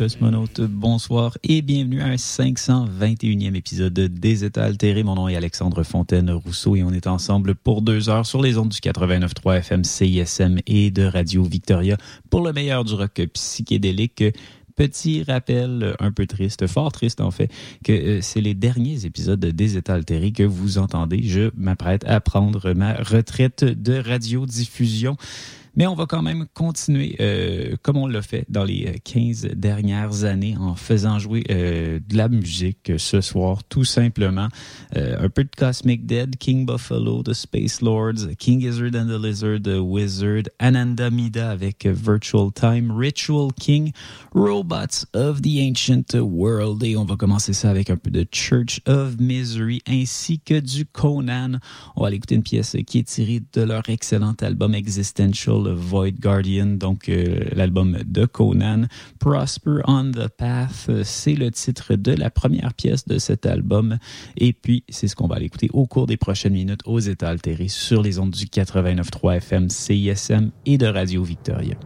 Cosmonautes, bonsoir et bienvenue à un 521e épisode des États altérés. Mon nom est Alexandre Fontaine-Rousseau et on est ensemble pour deux heures sur les ondes du 89.3 FM CISM et de Radio Victoria pour le meilleur du rock psychédélique petit rappel un peu triste, fort triste en fait, que euh, c'est les derniers épisodes des États altérés que vous entendez. Je m'apprête à prendre ma retraite de radiodiffusion. Mais on va quand même continuer euh, comme on l'a fait dans les 15 euh, dernières années en faisant jouer euh, de la musique ce soir, tout simplement. un peu de Cosmic Dead, King Buffalo, The Space Lords, King Gizzard and the Lizard, The Wizard, Ananda Mida avec Virtual Time, Ritual King, Robots of the Ancient World. Et on va commencer ça avec un peu de Church of Misery ainsi que du Conan. On va aller écouter une pièce qui est tirée de leur excellent album Existential Void Guardian, donc euh, l'album de Conan. Prosper on the Path, c'est le titre de la première pièce de cet album. Et puis, c'est ce qu'on va aller écouter au cours des prochaines minutes aux États altérés sur les ondes du 89.3 FM CISM et de Radio Victoria.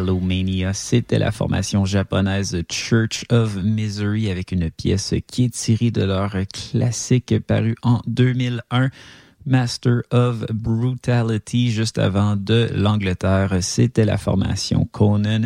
Megalomania. C'était la formation japonaise Church of Misery avec une pièce qui est tirée de leur classique paru en 2001. Master of Brutality juste avant de l'Angleterre. C'était la formation Conan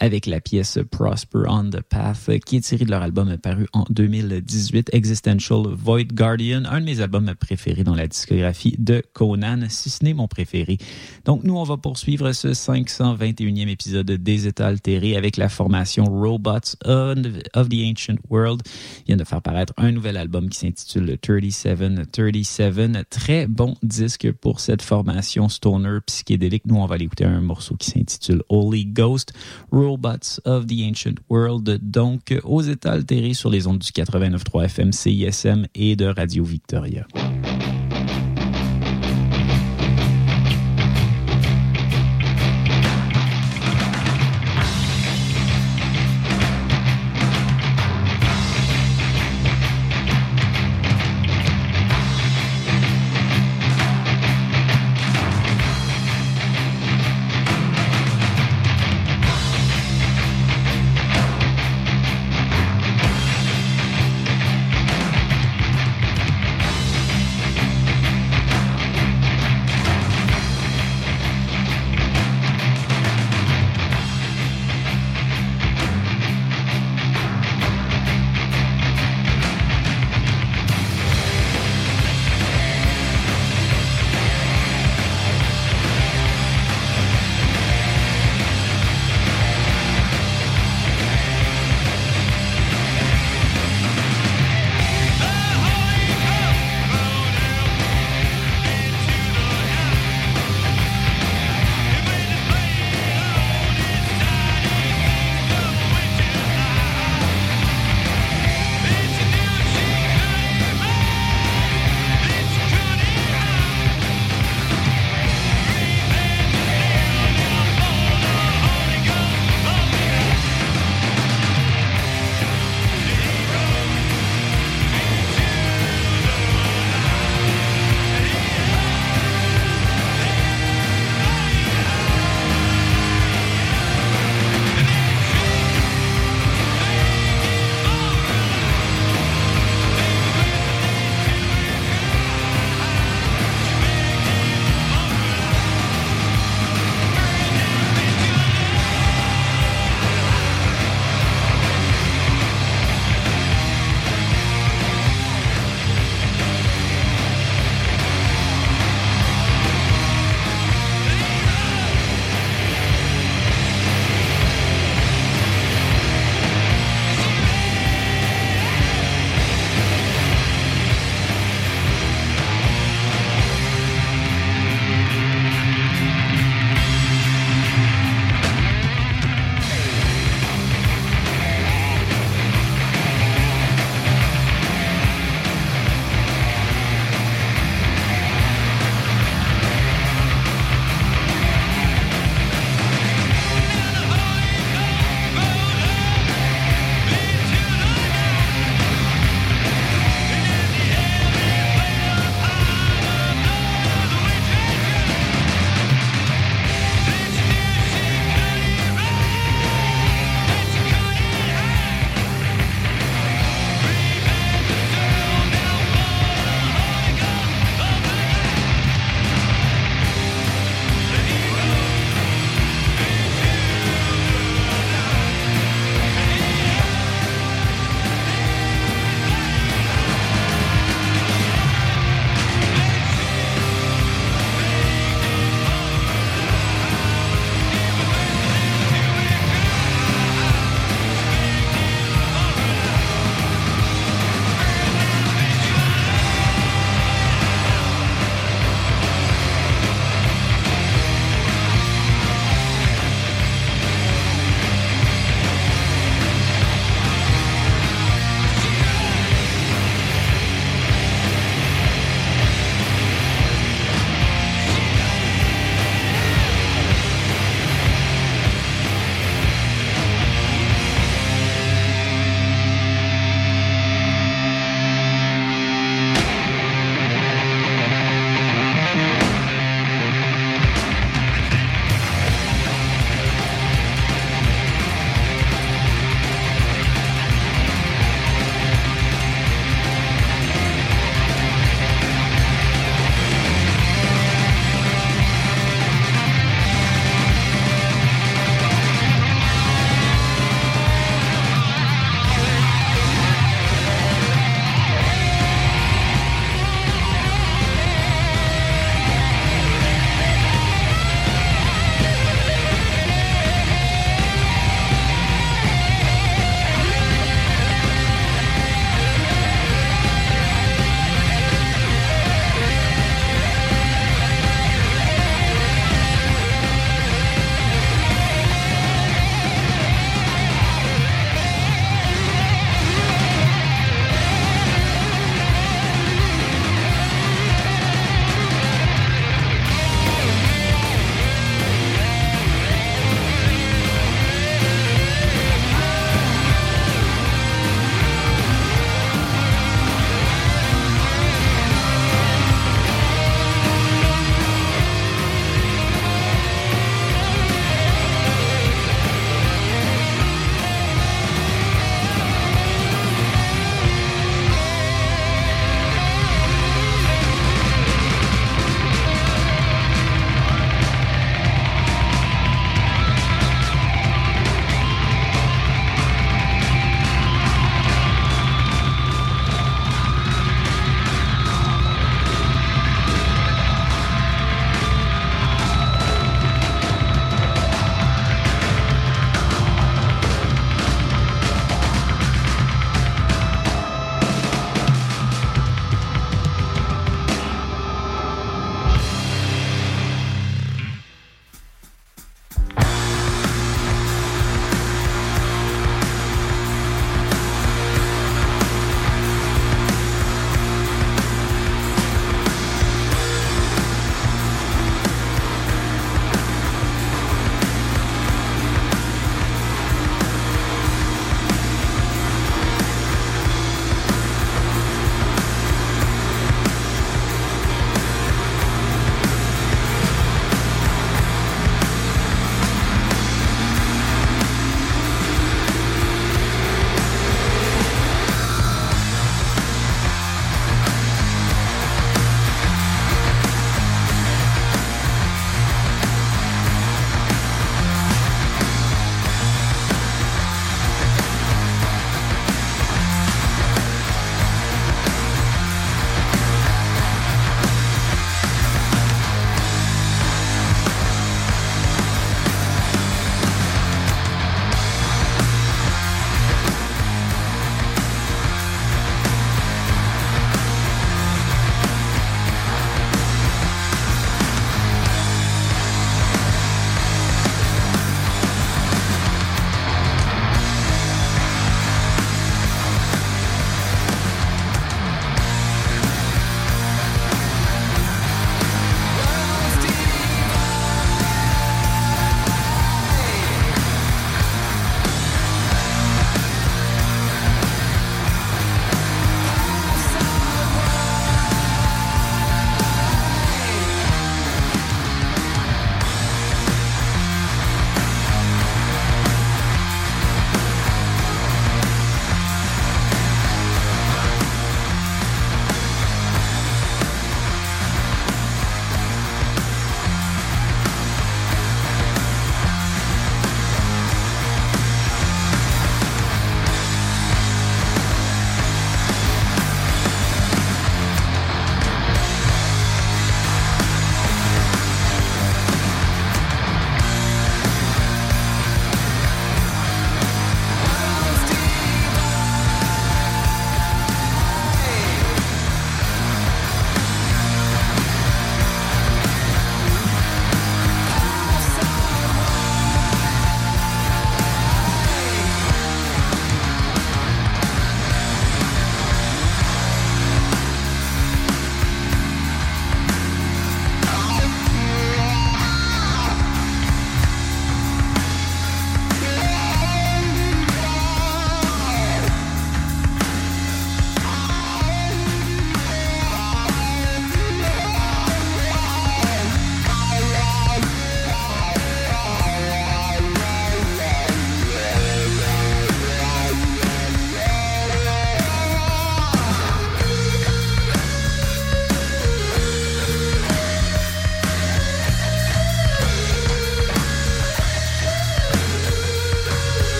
avec la pièce Prosper on the Path qui est tirée de leur album paru en 2018, Existential Void Guardian, un de mes albums préférés dans la discographie de Conan, si ce n'est mon préféré. Donc nous, on va poursuivre ce 521e épisode des États altérés avec la formation Robots of the Ancient World. Il vient de faire paraître un nouvel album qui s'intitule 3737, très bon disque pour cette formation stoner psychédélique. Nous, on va écouter un morceau qui s'intitule Holy Ghost, Robots of the Ancient World, donc aux états altérés sur les ondes du 89.3 FM CISM et de Radio Victoria.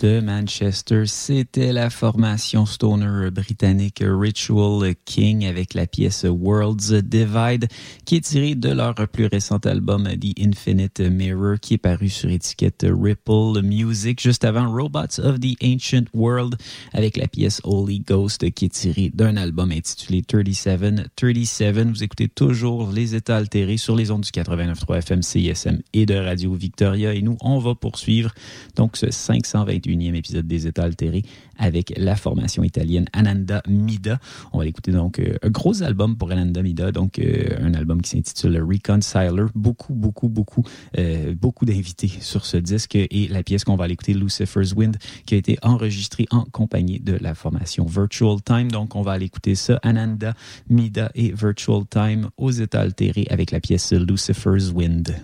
De Manchester. C'était la formation stoner britannique Ritual King avec la pièce Worlds Divide qui est tirée de leur plus récent album The Infinite Mirror qui est paru sur étiquette Ripple Music juste avant Robots of the Ancient World avec la pièce Holy Ghost qui est tirée d'un album intitulé 37 37. Vous écoutez toujours les états altérés sur les ondes du 89.3 FM CISM et de Radio Victoria et nous on va poursuivre donc ce 521e épisode des États altérés avec la formation italienne Ananda Mida. On va écouter donc euh, un gros album pour Ananda Mida, donc euh, un album qui s'intitule Reconciler. Beaucoup, beaucoup, beaucoup, euh, beaucoup d'invités sur ce disque et la pièce qu'on va aller écouter, Lucifer's Wind, qui a été enregistrée en compagnie de la formation Virtual Time. Donc on va aller écouter ça, Ananda Mida et Virtual Time aux États altérés avec la pièce Lucifer's Wind.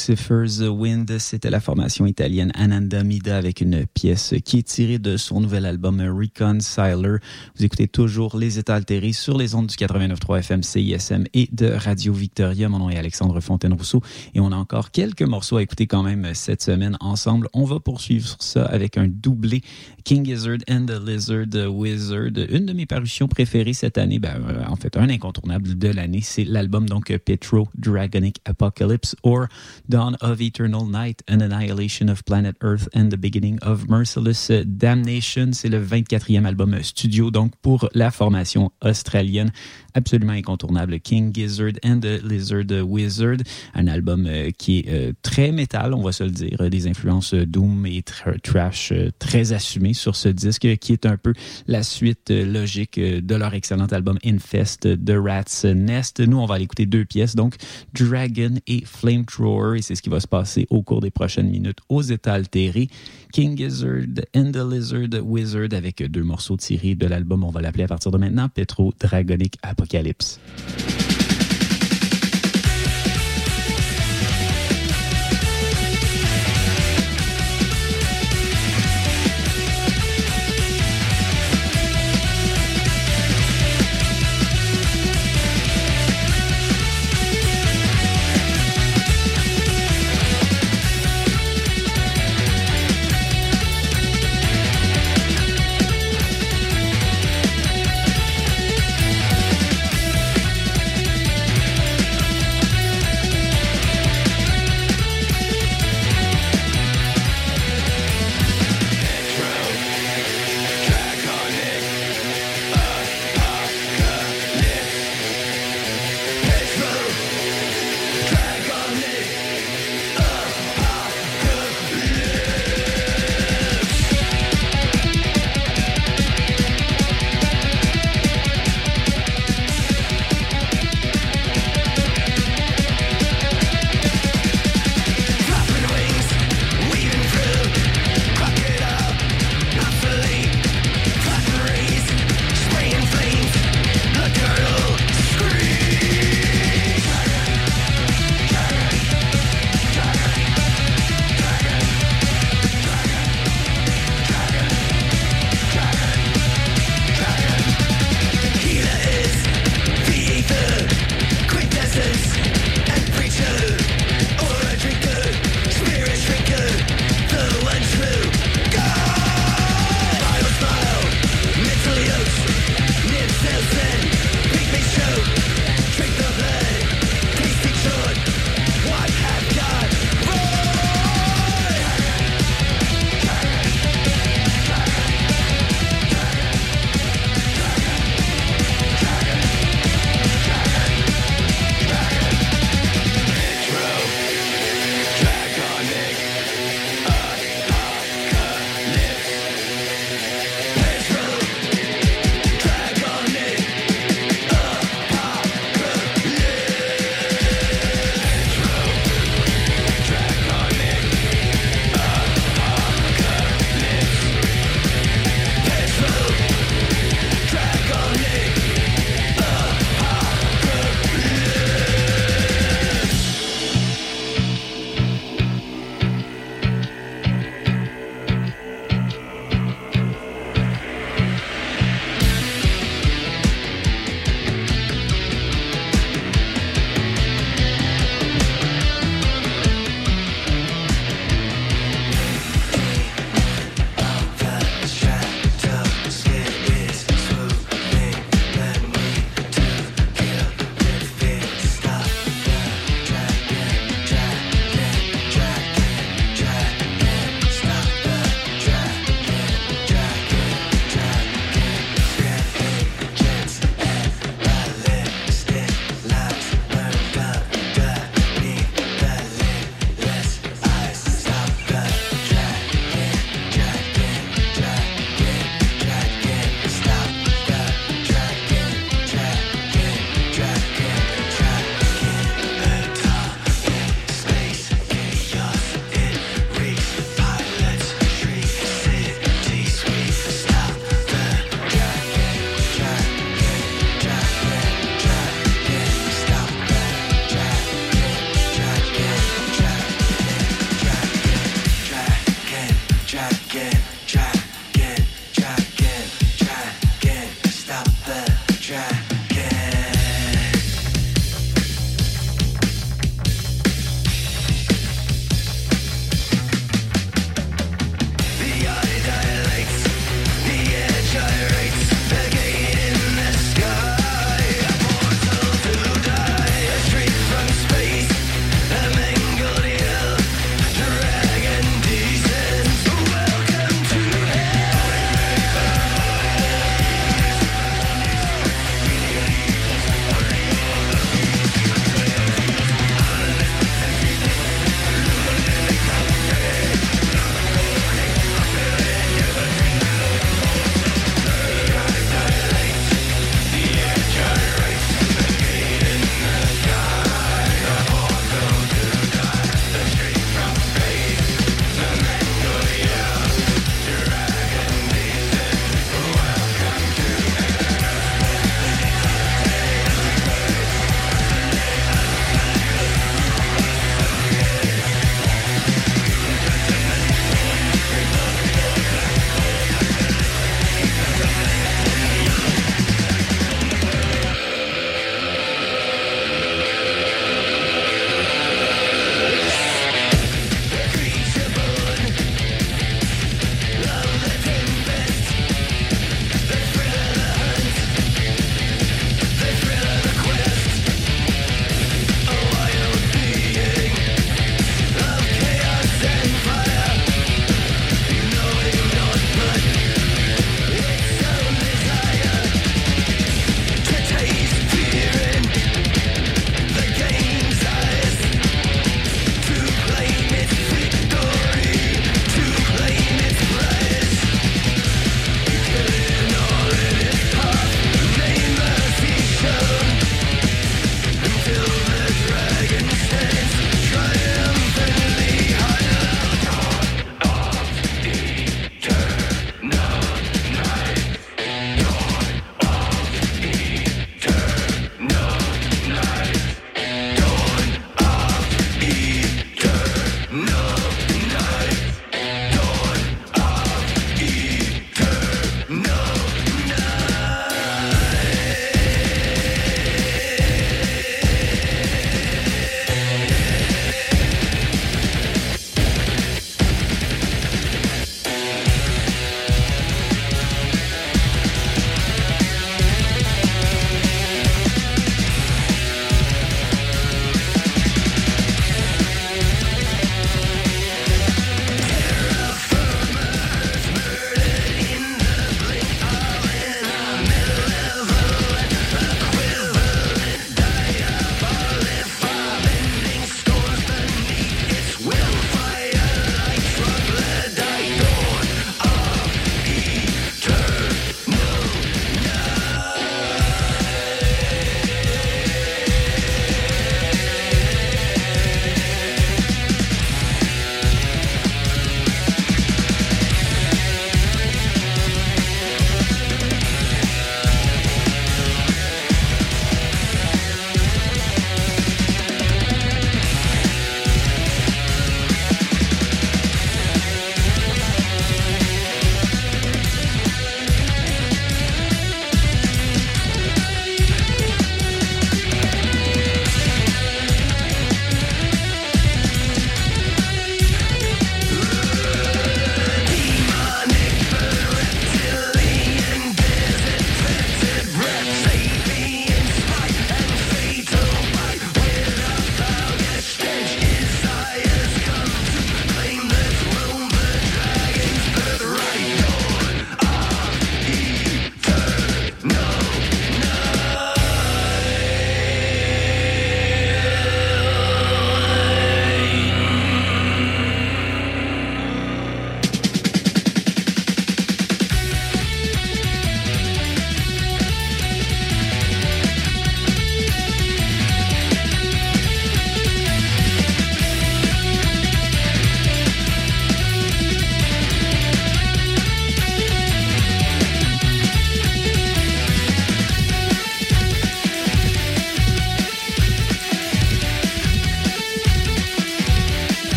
Lucifer's Wind, c'était la formation italienne Ananda Mida avec une pièce qui est tirée de son nouvel album Reconciler. Vous écoutez toujours Les États altérés sur les ondes du 89.3 FM CISM et de Radio Victoria. Mon nom est Alexandre Fontaine-Rousseau et on a encore quelques morceaux à écouter quand même cette semaine ensemble. On va poursuivre ça avec un doublé King Gizzard and the Lizard Wizard. Une de mes parutions préférées cette année, ben, euh, en fait un incontournable de l'année, c'est l'album donc Petro Dragonic Apocalypse or Dawn of Eternal Night, An Annihilation of Planet Earth and the Beginning of Merciless Damnation. C'est le 24e album studio, donc pour la formation australienne absolument incontournable, King Gizzard and the Lizard Wizard, un album euh, qui est euh, très métal, on va se le dire, des influences doom et trash euh, très assumées sur ce disque, qui est un peu la suite logique de leur excellent album Infest The Rat's Nest. Nous, on va aller écouter deux pièces, donc Dragon et Flamethrower, et c'est ce qui va se passer au cours des prochaines minutes aux états altérés. King Gizzard and the Lizard Wizard avec deux morceaux tirés de l'album, on va l'appeler à partir de maintenant, Petro Dragonic Apocalypse.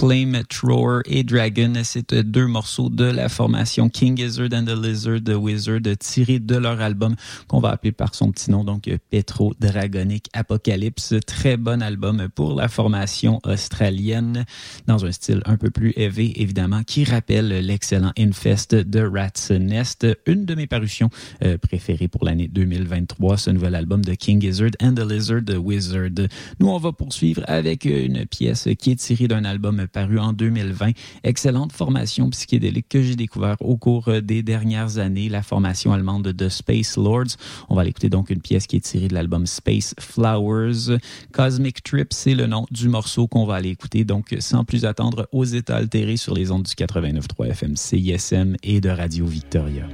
claim it Flamethrower et Dragon. C'est deux morceaux de la formation King Gizzard and the Lizard the Wizard tirés de leur album qu'on va appeler par son petit nom, donc Petro Dragonic Apocalypse. Très bon album pour la formation australienne dans un style un peu plus heavy, évidemment, qui rappelle l'excellent Infest de Rat's Nest, une de mes parutions euh, préférées pour l'année 2023, ce nouvel album de King Gizzard and the Lizard the Wizard. Nous, on va poursuivre avec une pièce qui est tirée d'un album paru en 2020. Excellente formation psychédélique que j'ai découvert au cours des dernières années, la formation allemande de Space Lords. On va l'écouter donc une pièce qui est tirée de l'album Space Flowers. Cosmic Trip, c'est le nom du morceau qu'on va aller écouter. Donc, sans plus attendre, aux états altérés sur les ondes du 89.3 FM CISM et de Radio Victoria.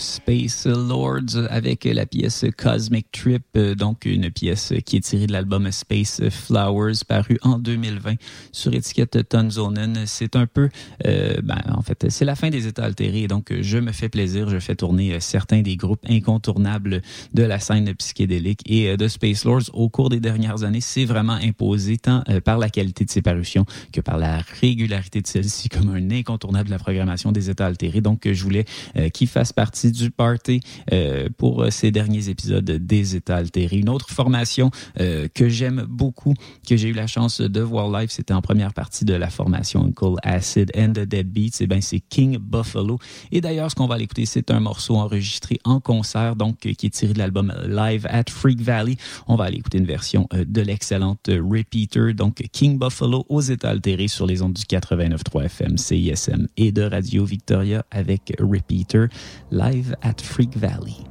Space Lords avec la pièce Cosmic Trip, euh, donc une pièce qui est tirée de l'album Space Flowers paru en 2020 sur étiquette Tonzonen. C'est un peu, euh, ben, en fait, c'est la fin des états altérés, donc je me fais plaisir, je fais tourner certains des groupes incontournables de la scène psychédélique et de Space Lords au cours des dernières années, c'est vraiment imposé tant par la qualité de ses parutions que par la régularité de celle-ci comme un incontournable de la programmation des états altérés. Donc, je voulais qu'il fasse partie du party euh, pour euh, ces derniers épisodes des États altérés. Une autre formation euh, que j'aime beaucoup, que j'ai eu la chance de voir live, c'était en première partie de la formation Uncle Acid and the Dead Beats. Et eh ben c'est King Buffalo. Et d'ailleurs, ce qu'on va aller écouter, c'est un morceau enregistré en concert, donc qui est tiré de l'album Live at Freak Valley. On va aller écouter une version de l'excellente Repeater, donc King Buffalo aux États altérés sur les ondes du 89.3 FM, CISM et de Radio Victoria avec Repeater live at Freak Valley.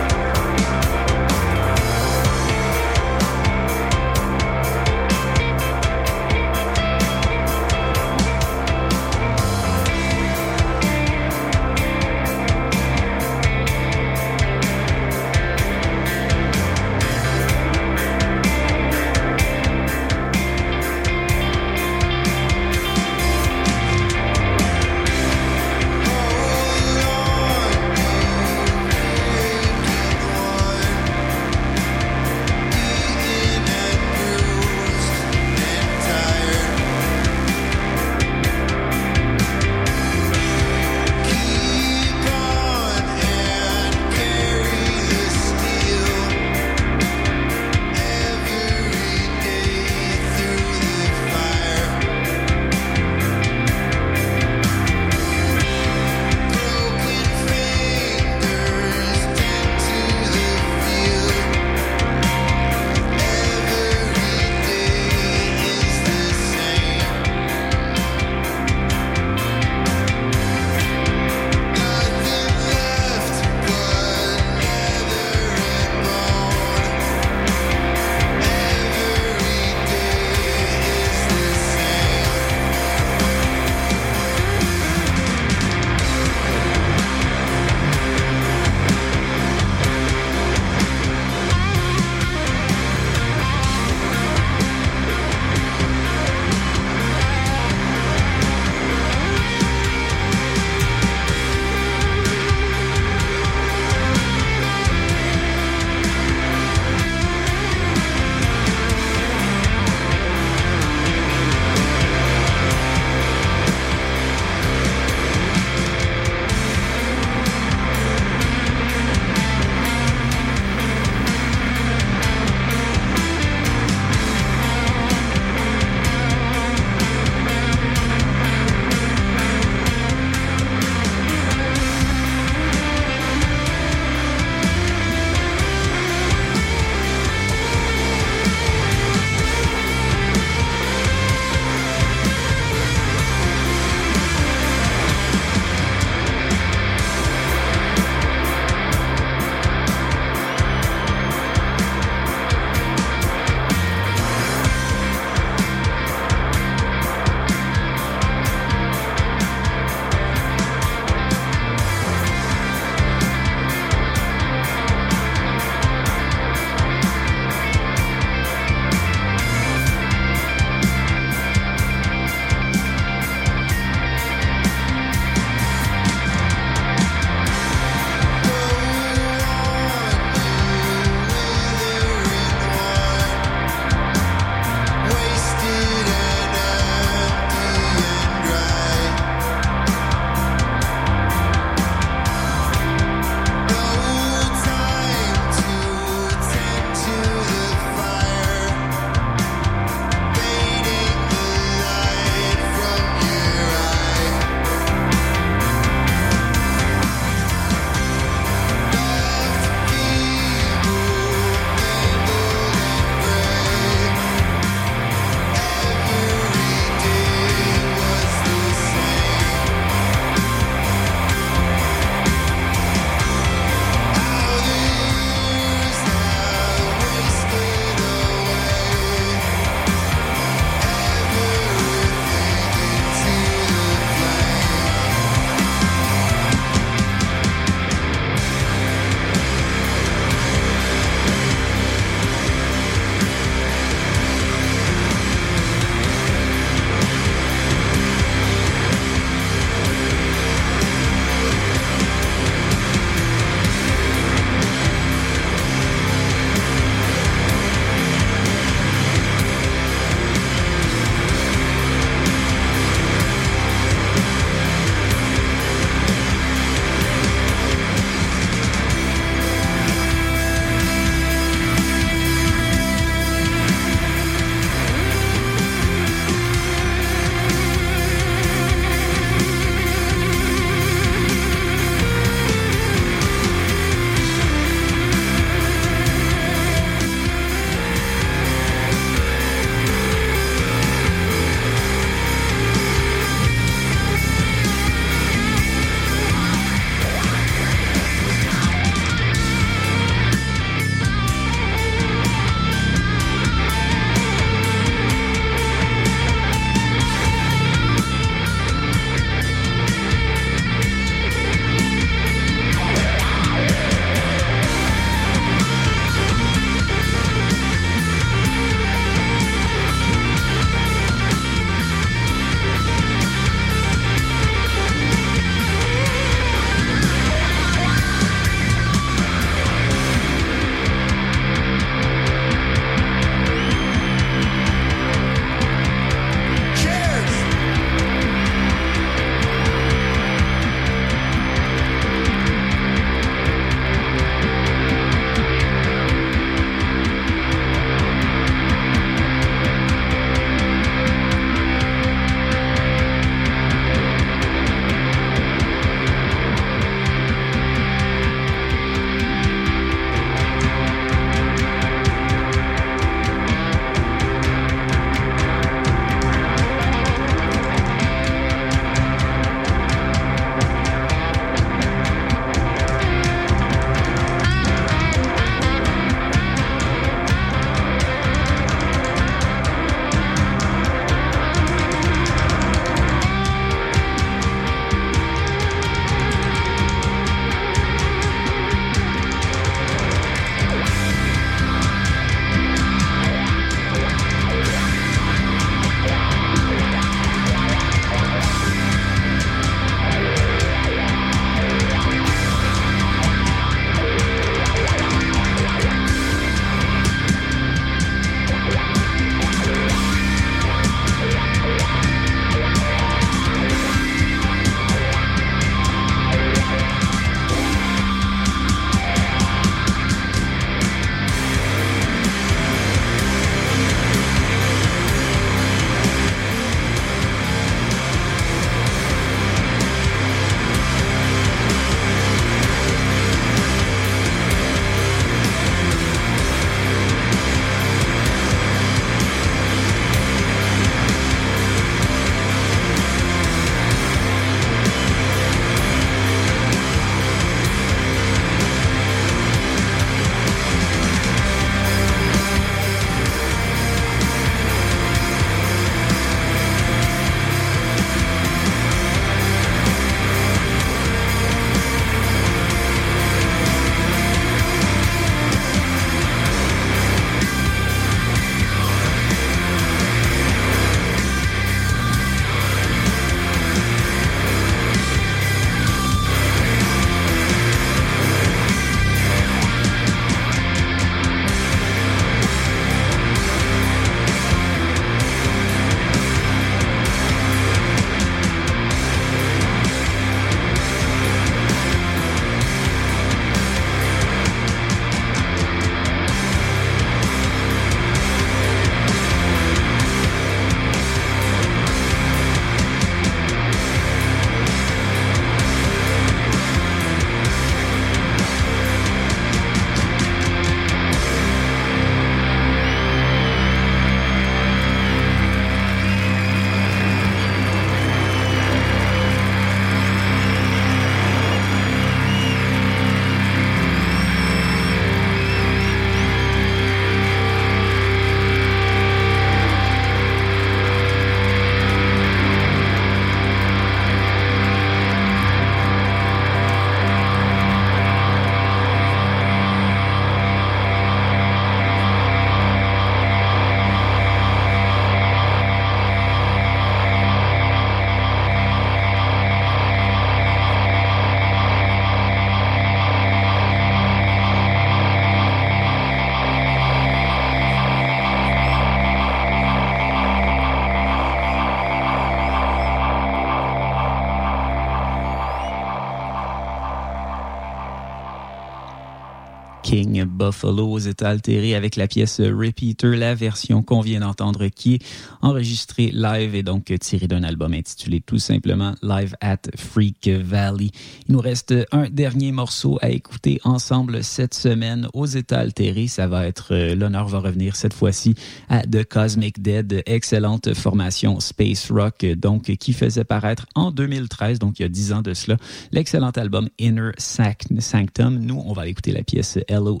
Buffalo aux états altérés avec la pièce Repeater, la version qu'on vient d'entendre qui est enregistrée live et donc tirée d'un album intitulé tout simplement Live at Freak Valley. Il nous reste un dernier morceau à écouter ensemble cette semaine aux états altérés. Ça va être, euh, l'honneur va revenir cette fois-ci à The Cosmic Dead, excellente formation space rock, donc qui faisait paraître en 2013, donc il y a dix ans de cela, l'excellent album Inner Sanctum. Nous, on va écouter la pièce Hello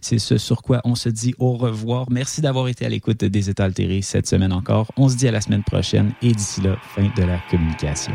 C'est ce sur quoi on se dit au revoir. Merci d'avoir été à l'écoute des États altérés cette semaine encore. On se dit à la semaine prochaine et d'ici là, fin de la communication.